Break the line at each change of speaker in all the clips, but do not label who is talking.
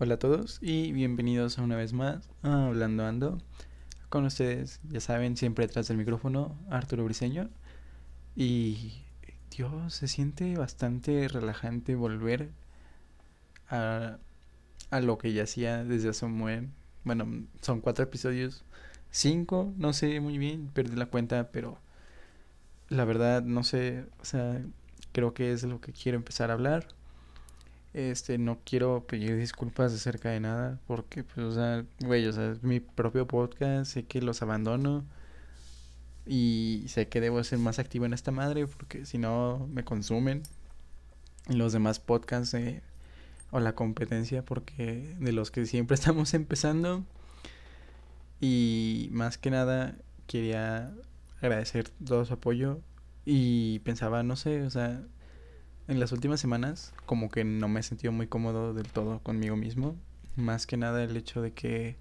Hola a todos y bienvenidos a una vez más a Hablando Ando. Con ustedes, ya saben, siempre detrás del micrófono, Arturo Briseño. Y Dios, se siente bastante relajante volver a, a lo que ya hacía desde hace un buen. Bueno, son cuatro episodios, cinco, no sé muy bien, perdí la cuenta, pero la verdad no sé, o sea, creo que es lo que quiero empezar a hablar este, no quiero pedir disculpas acerca de nada, porque, pues, o sea, güey, o sea, es mi propio podcast, sé que los abandono y sé que debo ser más activo en esta madre, porque si no me consumen los demás podcasts o la competencia, porque de los que siempre estamos empezando. Y más que nada, quería agradecer todo su apoyo y pensaba, no sé, o sea, en las últimas semanas como que no me he sentido muy cómodo del todo conmigo mismo. Más que nada el hecho de que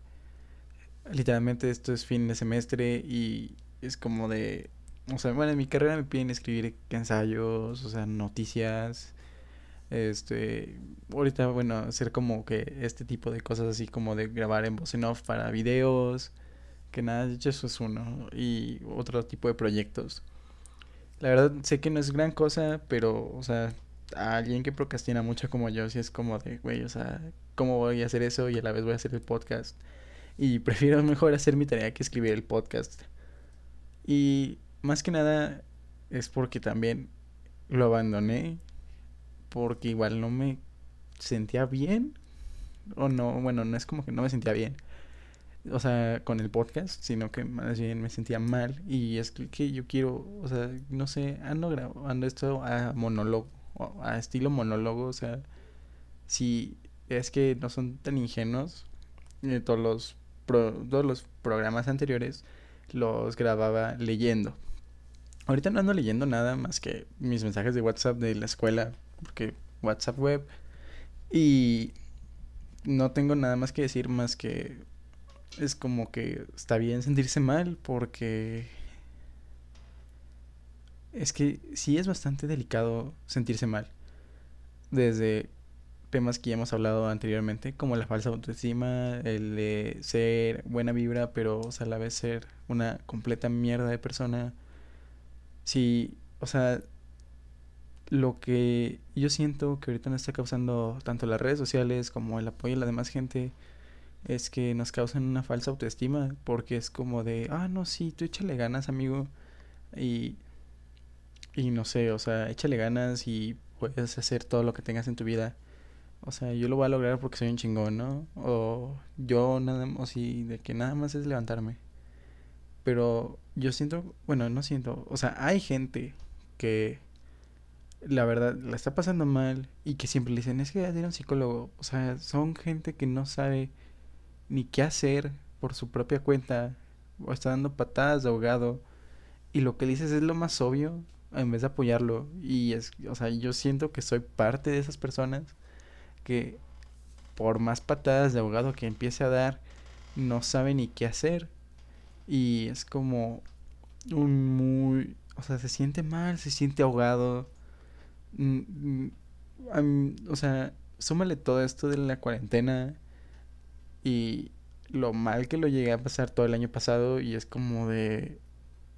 literalmente esto es fin de semestre y es como de... O sea, bueno, en mi carrera me piden escribir ensayos, o sea, noticias. Este, ahorita, bueno, hacer como que este tipo de cosas así como de grabar en voz en off para videos, que nada, de hecho eso es uno, y otro tipo de proyectos. La verdad sé que no es gran cosa, pero, o sea, a alguien que procrastina mucho como yo, sí es como de, güey, o sea, ¿cómo voy a hacer eso y a la vez voy a hacer el podcast? Y prefiero mejor hacer mi tarea que escribir el podcast. Y más que nada es porque también lo abandoné, porque igual no me sentía bien, o no, bueno, no es como que no me sentía bien o sea, con el podcast, sino que más bien me sentía mal y es que yo quiero, o sea, no sé, ando grabando esto a monólogo, a estilo monólogo, o sea, si es que no son tan ingenuos, eh, todos los todos los programas anteriores los grababa leyendo. Ahorita no ando leyendo nada más que mis mensajes de WhatsApp de la escuela, porque WhatsApp web y no tengo nada más que decir más que es como que está bien sentirse mal porque es que sí es bastante delicado sentirse mal. Desde temas que ya hemos hablado anteriormente, como la falsa autoestima, el de ser buena vibra, pero o sea, a la vez ser una completa mierda de persona. Sí, o sea, lo que yo siento que ahorita me está causando tanto las redes sociales como el apoyo de la demás gente es que nos causan una falsa autoestima porque es como de, ah, no, sí, tú échale ganas, amigo. Y, y no sé, o sea, échale ganas y puedes hacer todo lo que tengas en tu vida. O sea, yo lo voy a lograr porque soy un chingón, ¿no? O yo nada más, o sí, de que nada más es levantarme. Pero yo siento, bueno, no siento, o sea, hay gente que la verdad la está pasando mal y que siempre le dicen, es que ir a un psicólogo. O sea, son gente que no sabe ni qué hacer por su propia cuenta o está dando patadas de ahogado y lo que dices es lo más obvio en vez de apoyarlo y es o sea yo siento que soy parte de esas personas que por más patadas de ahogado que empiece a dar no sabe ni qué hacer y es como un muy o sea se siente mal se siente ahogado. Mm, mm, o sea súmale todo esto de la cuarentena y lo mal que lo llegué a pasar todo el año pasado y es como de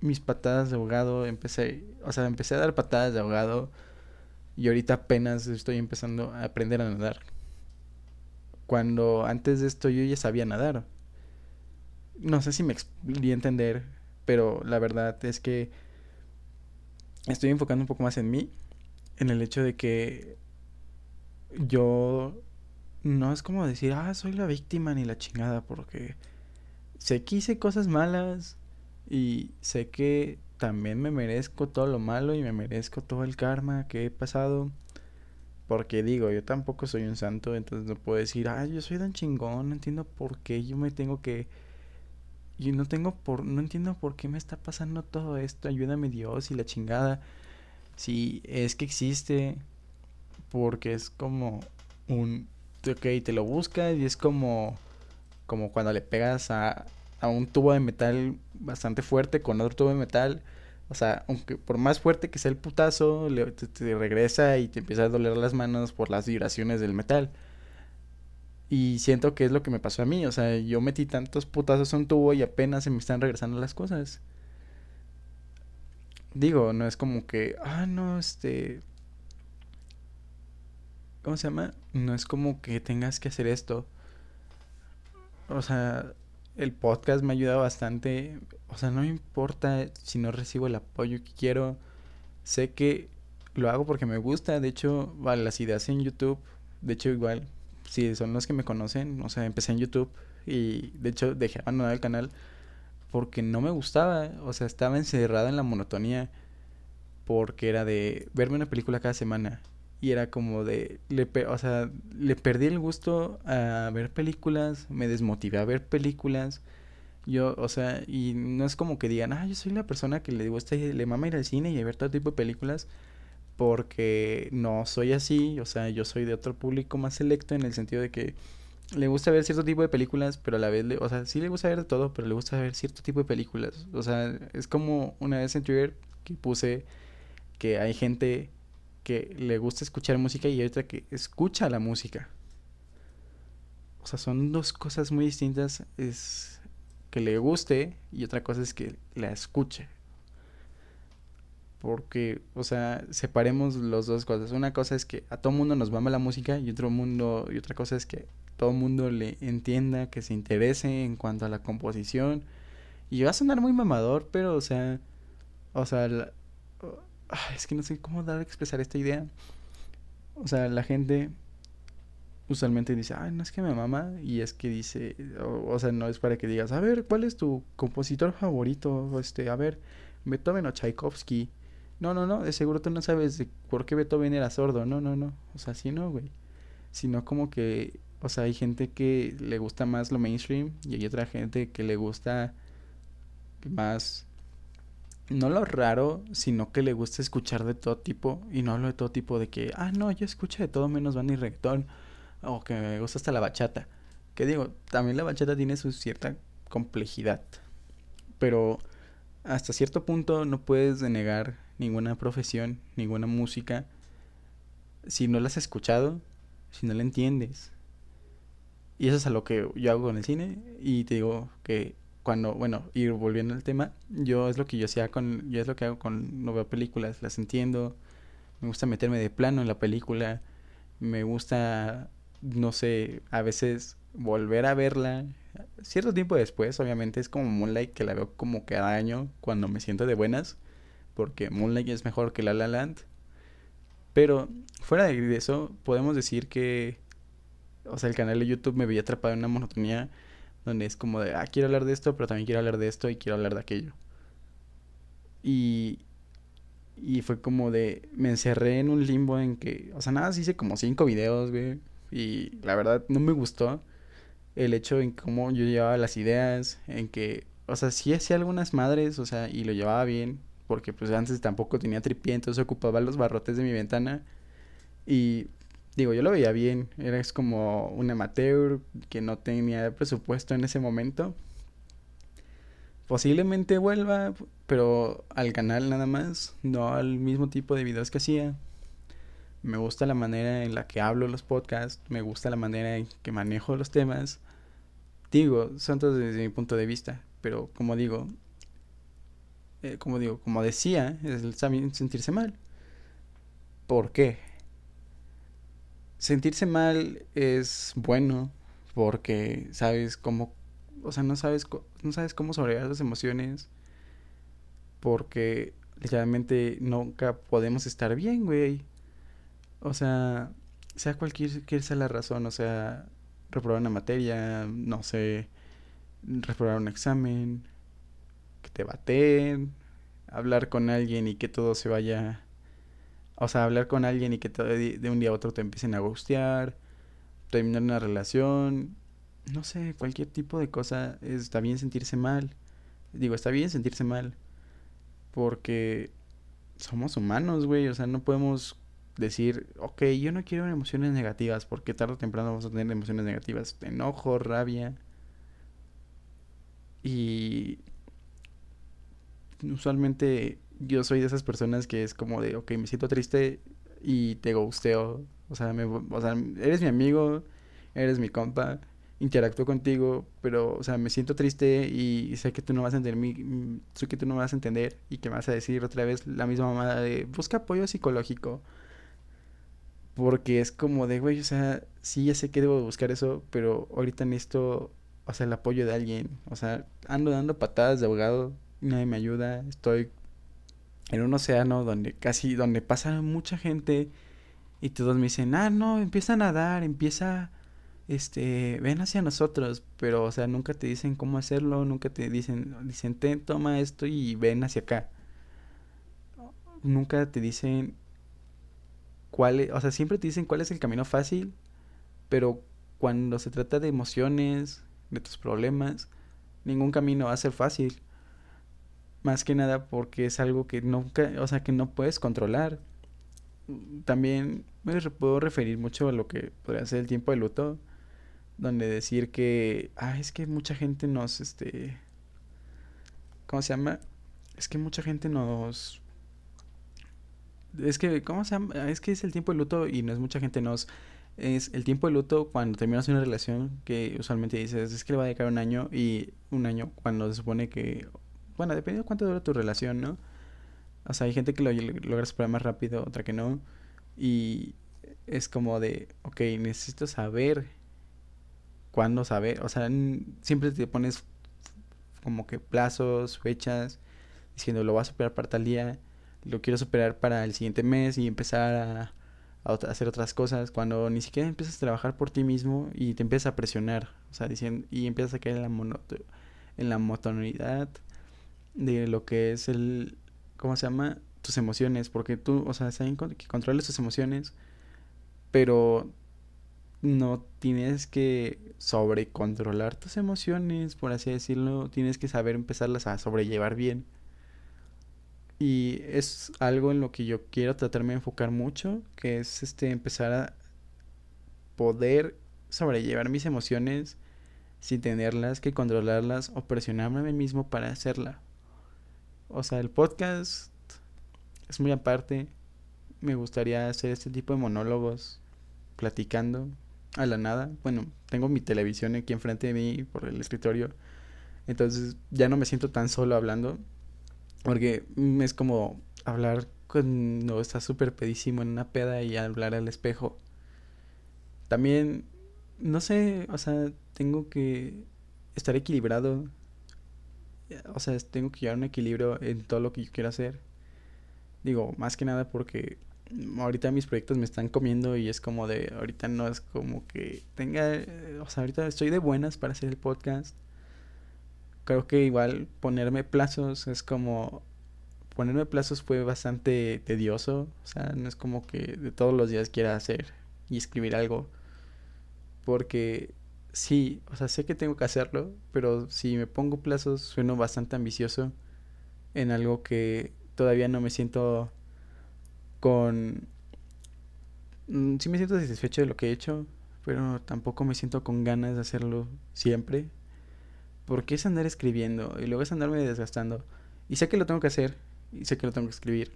mis patadas de ahogado, empecé, o sea, empecé a dar patadas de ahogado y ahorita apenas estoy empezando a aprender a nadar. Cuando antes de esto yo ya sabía nadar. No sé si me di a entender, pero la verdad es que estoy enfocando un poco más en mí, en el hecho de que yo no es como decir, ah, soy la víctima ni la chingada, porque sé que hice cosas malas y sé que también me merezco todo lo malo y me merezco todo el karma que he pasado. Porque digo, yo tampoco soy un santo, entonces no puedo decir, ah, yo soy tan chingón, no entiendo por qué yo me tengo que... Yo no tengo por... No entiendo por qué me está pasando todo esto, ayúdame Dios y la chingada. Si es que existe, porque es como un ok, te lo buscas y es como, como cuando le pegas a, a un tubo de metal bastante fuerte con otro tubo de metal. O sea, aunque por más fuerte que sea el putazo, te, regresa y te empieza a doler las manos por las vibraciones del metal. Y siento que es lo que me pasó a mí. O sea, yo metí tantos putazos a un tubo y apenas se me están regresando las cosas. Digo, no es como que, ah, no, este... ¿Cómo se llama? No es como que tengas que hacer esto. O sea, el podcast me ayuda bastante. O sea, no me importa si no recibo el apoyo que quiero. Sé que lo hago porque me gusta. De hecho, vale, las ideas en YouTube. De hecho, igual, si son los que me conocen, o sea, empecé en YouTube y de hecho dejé abandonar el canal porque no me gustaba. O sea, estaba encerrado en la monotonía porque era de verme una película cada semana y era como de le o sea le perdí el gusto a ver películas me desmotivé a ver películas. Yo o sea y no es como que digan ah yo soy la persona que le gusta le mama ir al cine y a ver todo tipo de películas porque no soy así o sea yo soy de otro público más selecto en el sentido de que le gusta ver cierto tipo de películas pero a la vez le, o sea sí le gusta ver de todo pero le gusta ver cierto tipo de películas. O sea es como una vez en Twitter que puse que hay gente que le gusta escuchar música y otra que escucha la música. O sea, son dos cosas muy distintas. Es que le guste y otra cosa es que la escuche. Porque, o sea, separemos las dos cosas. Una cosa es que a todo mundo nos mama la música y otro mundo y otra cosa es que todo mundo le entienda, que se interese en cuanto a la composición. Y va a sonar muy mamador, pero, o sea, o sea, es que no sé cómo dar a expresar esta idea. O sea, la gente usualmente dice, ay, no es que me mama, y es que dice, o, sea, no es para que digas, a ver, ¿cuál es tu compositor favorito? Este, a ver, Beethoven o Tchaikovsky. No, no, no, de seguro tú no sabes de por qué Beethoven era sordo, no, no, no, o sea, sí no, güey. Sino como que, o sea, hay gente que le gusta más lo mainstream y hay otra gente que le gusta más no lo raro, sino que le gusta escuchar de todo tipo. Y no hablo de todo tipo de que, ah, no, yo escucho de todo menos banda y reggaetón. O que me gusta hasta la bachata. Que digo, también la bachata tiene su cierta complejidad. Pero hasta cierto punto no puedes denegar ninguna profesión, ninguna música, si no la has escuchado, si no la entiendes. Y eso es a lo que yo hago con el cine. Y te digo que cuando, bueno, ir volviendo al tema, yo es lo que yo hacía con, yo es lo que hago con, no veo películas, las entiendo, me gusta meterme de plano en la película, me gusta, no sé, a veces volver a verla, cierto tiempo después, obviamente es como Moonlight que la veo como cada año cuando me siento de buenas, porque Moonlight es mejor que La La Land, pero fuera de eso, podemos decir que, o sea, el canal de YouTube me veía atrapado en una monotonía donde es como de, ah, quiero hablar de esto, pero también quiero hablar de esto y quiero hablar de aquello. Y, y fue como de, me encerré en un limbo en que, o sea, nada, hice como cinco videos, güey. Y la verdad no me gustó el hecho en cómo yo llevaba las ideas, en que, o sea, sí hacía algunas madres, o sea, y lo llevaba bien, porque pues antes tampoco tenía tripié, entonces ocupaba los barrotes de mi ventana. Y digo, yo lo veía bien, era como un amateur que no tenía presupuesto en ese momento. Posiblemente vuelva, pero al canal nada más, no al mismo tipo de videos que hacía. Me gusta la manera en la que hablo los podcasts, me gusta la manera en que manejo los temas. Digo, son todos desde mi punto de vista, pero como digo, eh, como digo, como decía, es también sentirse mal. ¿Por qué? Sentirse mal es bueno porque sabes cómo, o sea, no sabes, no sabes cómo sobrellevar las emociones porque literalmente nunca podemos estar bien, güey. O sea, sea cualquier que sea la razón, o sea, reprobar una materia, no sé, reprobar un examen, que te baten, hablar con alguien y que todo se vaya o sea, hablar con alguien y que de un día a otro te empiecen a gustear, terminar una relación, no sé, cualquier tipo de cosa, está bien sentirse mal. Digo, está bien sentirse mal. Porque somos humanos, güey. O sea, no podemos decir, ok, yo no quiero emociones negativas, porque tarde o temprano vamos a tener emociones negativas. Enojo, rabia. Y usualmente yo soy de esas personas que es como de, ok, me siento triste y te gusteo. O sea, me, o sea, eres mi amigo, eres mi compa, interactúo contigo, pero, o sea, me siento triste y sé que tú no vas a entender sé que tú no vas a entender y que me vas a decir otra vez la misma mamada de busca apoyo psicológico. Porque es como de, güey, o sea, sí, ya sé que debo buscar eso, pero ahorita necesito, o sea, el apoyo de alguien. O sea, ando dando patadas de abogado, nadie me ayuda, estoy en un océano donde casi, donde pasa mucha gente y todos me dicen, ah, no, empieza a nadar, empieza, este, ven hacia nosotros, pero, o sea, nunca te dicen cómo hacerlo, nunca te dicen, dicen, ten, toma esto y ven hacia acá. Nunca te dicen cuál, es, o sea, siempre te dicen cuál es el camino fácil, pero cuando se trata de emociones, de tus problemas, ningún camino va a ser fácil. Más que nada porque es algo que nunca, o sea, que no puedes controlar. También me puedo referir mucho a lo que podría ser el tiempo de luto, donde decir que, ah, es que mucha gente nos, este, ¿cómo se llama? Es que mucha gente nos, es que, ¿cómo se llama? Es que es el tiempo de luto y no es mucha gente nos, es el tiempo de luto cuando terminas una relación que usualmente dices, es que le va a dedicar un año y un año cuando se supone que bueno, depende de cuánto dura tu relación, ¿no? O sea, hay gente que lo logra superar más rápido, otra que no. Y es como de, ok, necesito saber cuándo saber. O sea, siempre te pones como que plazos, fechas, diciendo lo voy a superar para tal día, lo quiero superar para el siguiente mes y empezar a, hacer otras cosas. Cuando ni siquiera empiezas a trabajar por ti mismo y te empiezas a presionar, o sea, diciendo, y empiezas a caer en la, en la motonidad de lo que es el, ¿cómo se llama? Tus emociones, porque tú, o sea, saben que controles tus emociones, pero no tienes que sobrecontrolar tus emociones, por así decirlo, tienes que saber empezarlas a sobrellevar bien. Y es algo en lo que yo quiero tratarme de enfocar mucho, que es este empezar a poder sobrellevar mis emociones sin tenerlas que controlarlas o presionarme a mí mismo para hacerla. O sea, el podcast es muy aparte. Me gustaría hacer este tipo de monólogos platicando a la nada. Bueno, tengo mi televisión aquí enfrente de mí por el escritorio. Entonces ya no me siento tan solo hablando. Porque es como hablar cuando estás súper pedísimo en una peda y hablar al espejo. También, no sé, o sea, tengo que estar equilibrado o sea, tengo que llevar un equilibrio en todo lo que yo quiero hacer. Digo, más que nada porque ahorita mis proyectos me están comiendo y es como de, ahorita no es como que tenga, o sea, ahorita estoy de buenas para hacer el podcast. Creo que igual ponerme plazos es como, ponerme plazos fue bastante tedioso, o sea, no es como que de todos los días quiera hacer y escribir algo. Porque sí, o sea, sé que tengo que hacerlo, pero si me pongo plazos sueno bastante ambicioso en algo que todavía no me siento con... Mm, sí me siento satisfecho de lo que he hecho, pero tampoco me siento con ganas de hacerlo siempre. Porque es andar escribiendo y luego es andarme desgastando. Y sé que lo tengo que hacer y sé que lo tengo que escribir.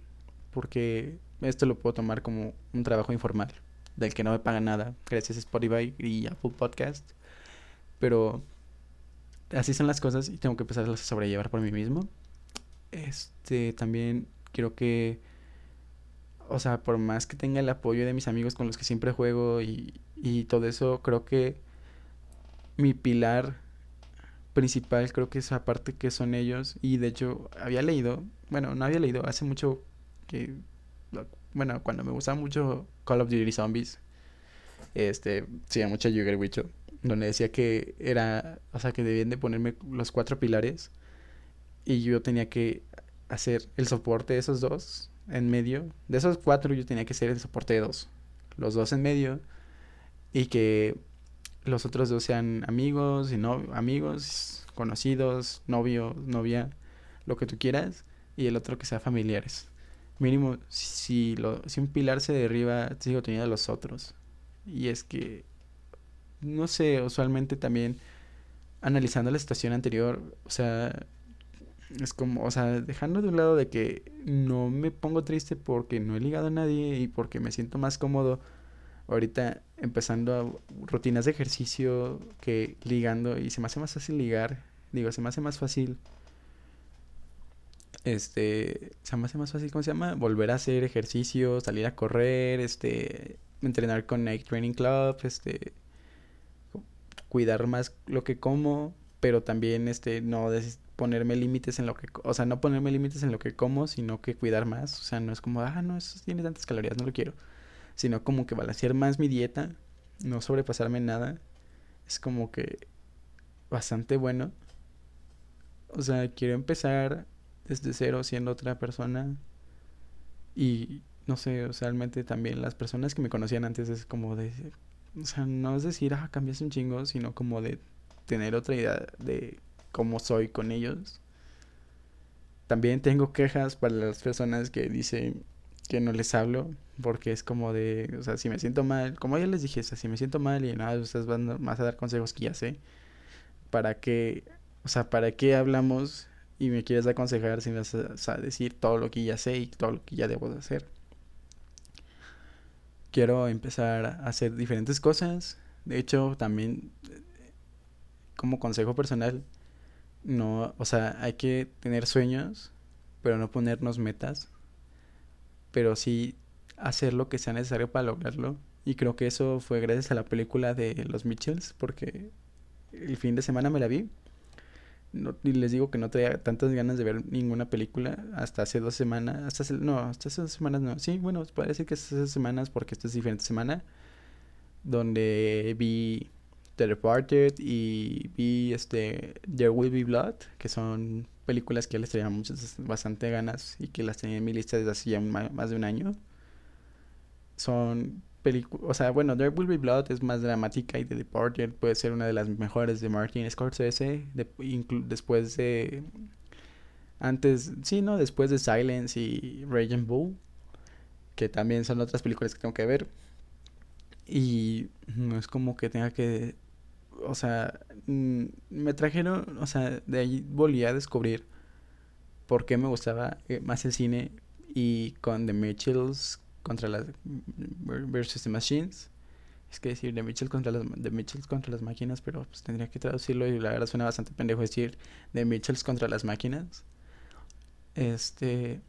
Porque esto lo puedo tomar como un trabajo informal, del que no me paga nada, gracias a Spotify y Apple Podcast. Pero así son las cosas y tengo que empezar a sobrellevar por mí mismo. Este, también quiero que, o sea, por más que tenga el apoyo de mis amigos con los que siempre juego y, y todo eso, creo que mi pilar principal creo que es aparte que son ellos y de hecho había leído, bueno, no había leído, hace mucho que, bueno, cuando me gustaba mucho Call of Duty Zombies, este, sí, mucho Yuger Wicho donde decía que era, o sea, que debían de ponerme los cuatro pilares y yo tenía que hacer el soporte de esos dos en medio. De esos cuatro yo tenía que ser el soporte de dos. Los dos en medio y que los otros dos sean amigos y no amigos, conocidos, novio, novia, lo que tú quieras y el otro que sea familiares. Mínimo si lo si un pilar se derriba, sigo teniendo los otros. Y es que no sé, usualmente también analizando la situación anterior, o sea, es como, o sea, dejando de un lado de que no me pongo triste porque no he ligado a nadie y porque me siento más cómodo ahorita empezando a rutinas de ejercicio que ligando y se me hace más fácil ligar, digo, se me hace más fácil este, se me hace más fácil, ¿cómo se llama? Volver a hacer ejercicio, salir a correr, este, entrenar con Nike Training Club, este, cuidar más lo que como, pero también, este, no ponerme límites en lo que, o sea, no ponerme límites en lo que como, sino que cuidar más, o sea, no es como, ah, no, eso tiene tantas calorías, no lo quiero, sino como que balancear más mi dieta, no sobrepasarme nada, es como que bastante bueno. O sea, quiero empezar desde cero siendo otra persona. Y no sé, o sea, realmente también las personas que me conocían antes es como de, o sea, no es decir, ah, cambias un chingo, sino como de tener otra idea de cómo soy con ellos. También tengo quejas para las personas que dicen que no les hablo, porque es como de, o sea, si me siento mal, como ya les dije, o si me siento mal y nada, ustedes van más a dar consejos que ya sé, para qué, o sea, para qué hablamos y me quieres aconsejar si me vas a, decir todo lo que ya sé y todo lo que ya debo de hacer. Quiero empezar a hacer diferentes cosas. De hecho, también como consejo personal, no, o sea, hay que tener sueños, pero no ponernos metas, pero sí hacer lo que sea necesario para lograrlo. Y creo que eso fue gracias a la película de los Mitchells, porque el fin de semana me la vi no, y les digo que no traía tantas ganas de ver ninguna película hasta hace dos semanas. Hasta hace, no, hasta hace dos semanas no. Sí, bueno, parece que hace dos semanas porque esta es diferente semana. Donde vi The Departed y vi este There Will Be Blood, que son películas que les traía muchas, bastante ganas y que las tenía en mi lista desde hace ya más de un año. Son o sea, bueno, There Will Be Blood es más dramática y The Departed puede ser una de las mejores de Martin Scorsese, después de... Antes, sí, ¿no? Después de Silence y Raging Bull, que también son otras películas que tengo que ver. Y no es como que tenga que... O sea, mm, me trajeron, o sea, de ahí volví a descubrir por qué me gustaba eh, más el cine y con The Mitchells contra las versus the machines. Es que decir de Mitchell contra las de Mitchells contra las máquinas, pero pues tendría que traducirlo y la verdad suena bastante pendejo decir de Mitchells contra las máquinas. Este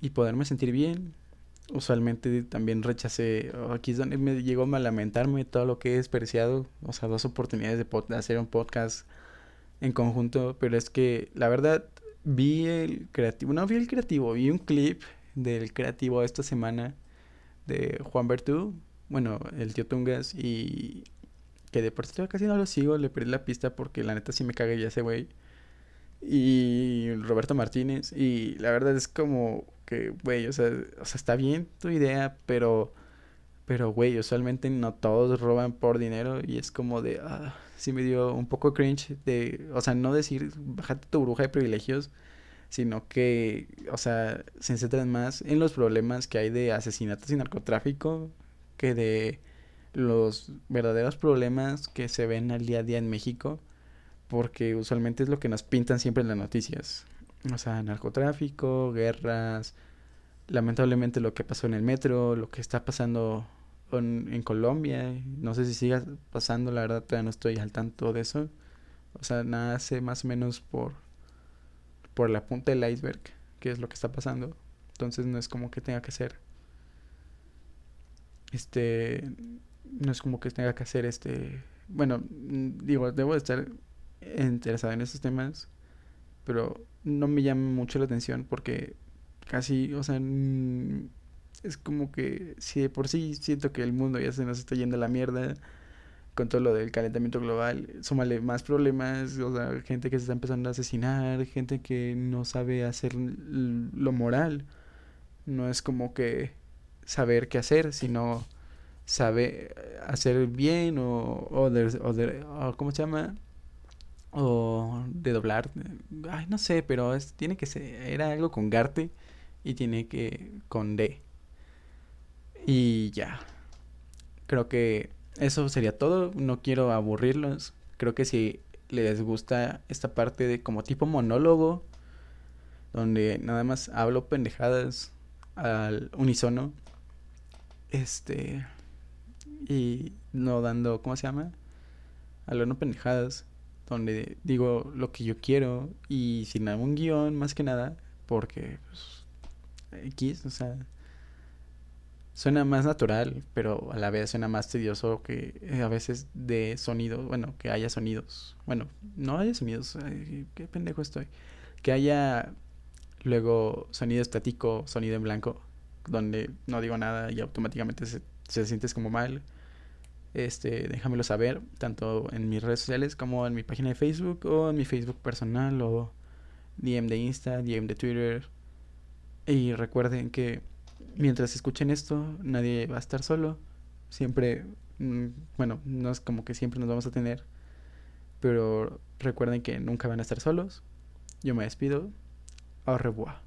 y poderme sentir bien. Usualmente también rechacé, aquí es donde me llegó a lamentarme todo lo que he desperdiciado, o sea, dos oportunidades de, hacer un podcast en conjunto, pero es que la verdad vi el creativo, no vi el creativo, vi un clip del creativo esta semana de Juan Bertú, bueno, el tío Tungas, y que de por casi no lo sigo, le perdí la pista porque la neta sí me cagué ya ese güey. Y Roberto Martínez, y la verdad es como que, güey, o sea, o sea, está bien tu idea, pero, pero, güey, usualmente no todos roban por dinero y es como de, ah, sí me dio un poco cringe de, o sea, no decir, bájate tu bruja de privilegios, sino que, o sea, se centran más en los problemas que hay de asesinatos y narcotráfico que de los verdaderos problemas que se ven al día a día en México, porque usualmente es lo que nos pintan siempre en las noticias. O sea, narcotráfico, guerras, lamentablemente lo que pasó en el metro, lo que está pasando en, Colombia, no sé si siga pasando, la verdad todavía no estoy al tanto de eso. O sea, nada sé más o menos por por la punta del iceberg, que es lo que está pasando. Entonces no es como que tenga que ser. Este. No es como que tenga que hacer este. Bueno, digo, debo de estar interesado en esos temas, pero no me llama mucho la atención porque casi, o sea, es como que si de por sí siento que el mundo ya se nos está yendo a la mierda con todo lo del calentamiento global, súmale más problemas, o sea, gente que se está empezando a asesinar, gente que no sabe hacer lo moral. No es como que saber qué hacer, sino saber hacer bien o, o, de, o, de, ¿cómo se llama? O de doblar. Ay, no sé, pero es, tiene que ser, era algo con Garte y tiene que con D. Y ya. Creo que eso sería todo. No quiero aburrirlos. Creo que si les gusta esta parte de como tipo monólogo, donde nada más hablo pendejadas al unisono, este, y no dando, ¿cómo se llama? Hablar no pendejadas, donde digo lo que yo quiero y sin algún guion más que nada, porque pues, X, o sea, suena más natural, pero a la vez suena más tedioso que eh, a veces de sonido, bueno, que haya sonidos, bueno, no haya sonidos, qué pendejo estoy, que haya luego sonido estático, sonido en blanco, donde no digo nada y automáticamente se, se sientes como mal. Este, déjamelo saber, tanto en mis redes sociales como en mi página de Facebook o en mi Facebook personal o DM de Insta, DM de Twitter. Y recuerden que mientras escuchen esto, nadie va a estar solo. Siempre, mm, bueno, no es como que siempre nos vamos a tener, pero recuerden que nunca van a estar solos. Yo me despido. Au revoir.